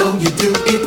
know you do it.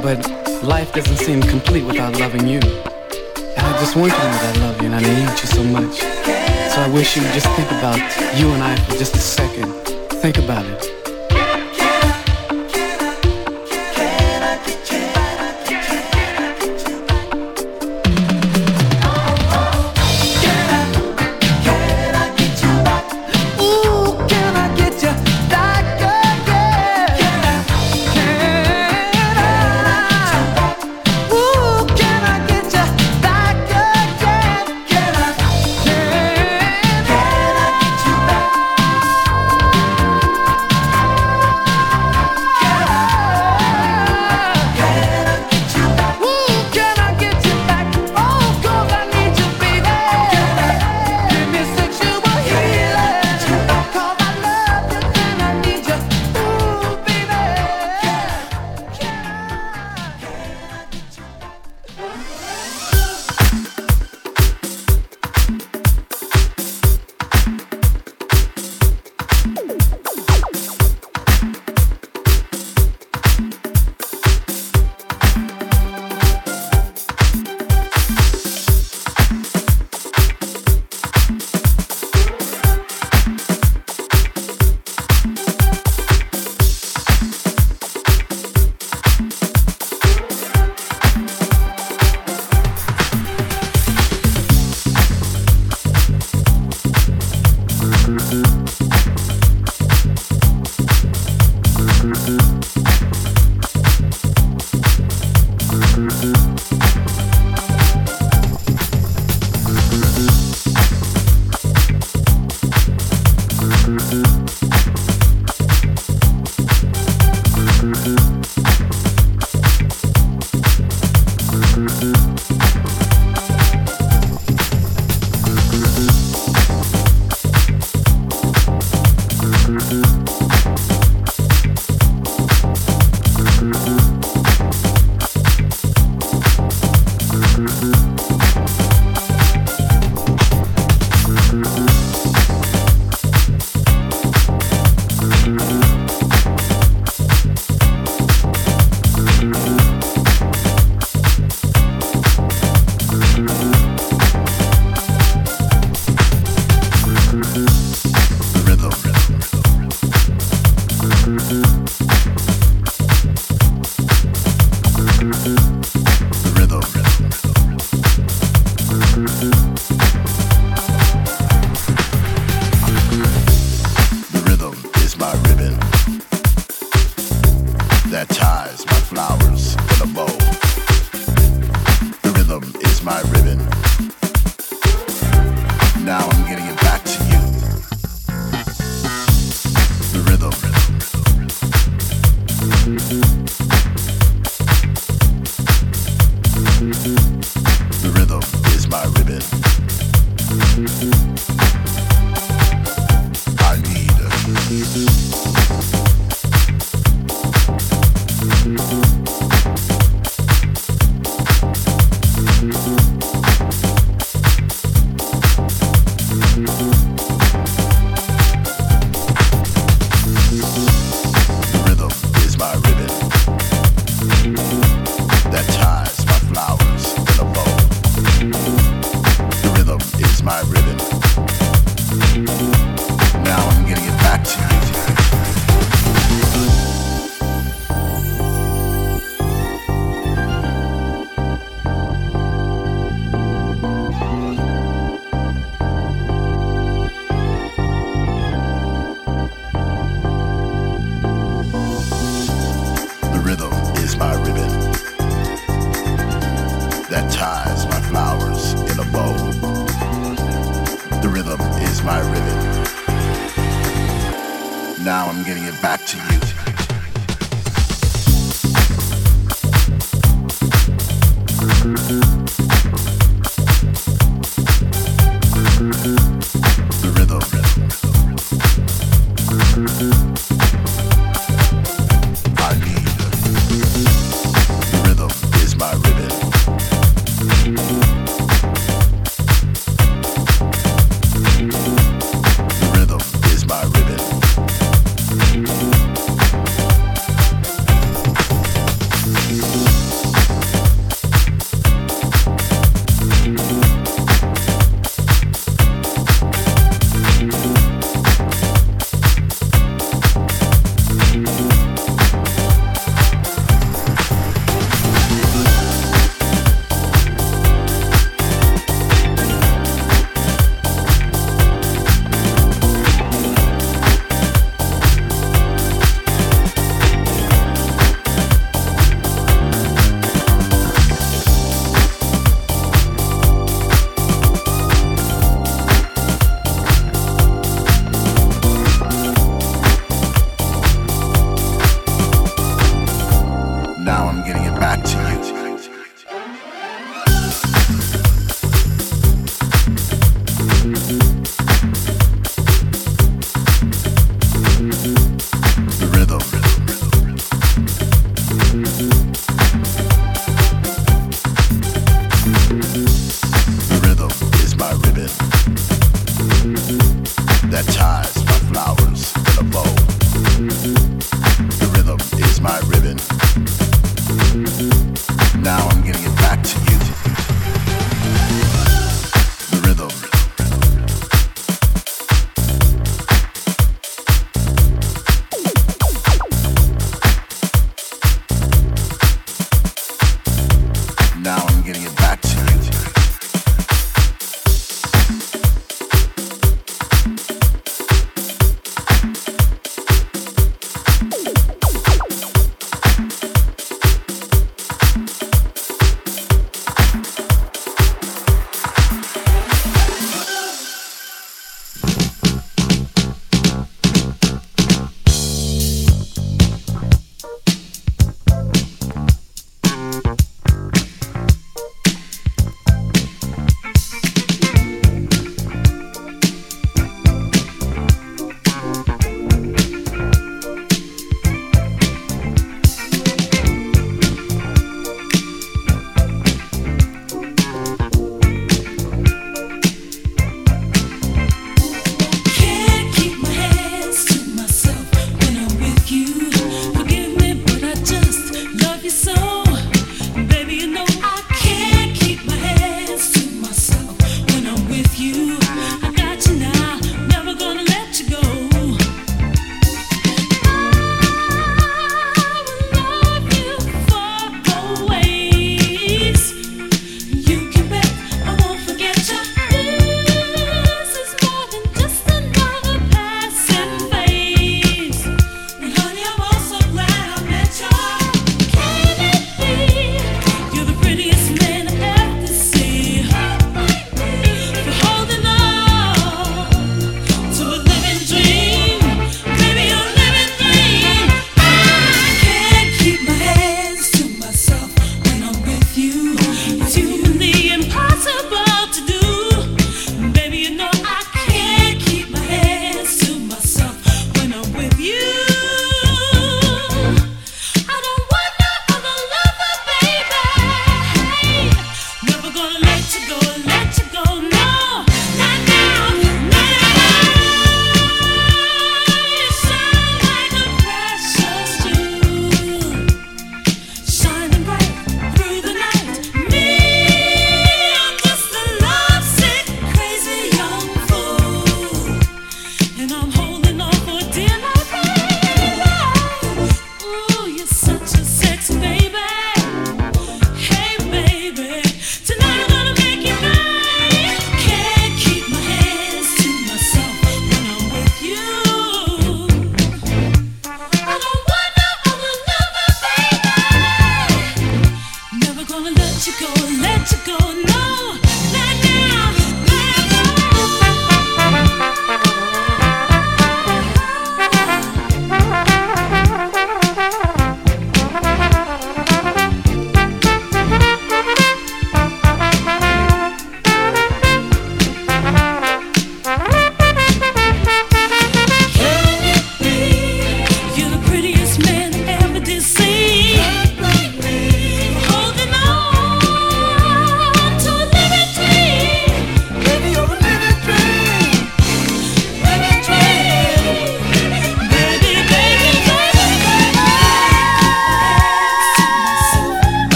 But life doesn't seem complete without loving you. And I just want you to know that I love you and I need you so much. So I wish you would just think about you and I for just a second. Think about it.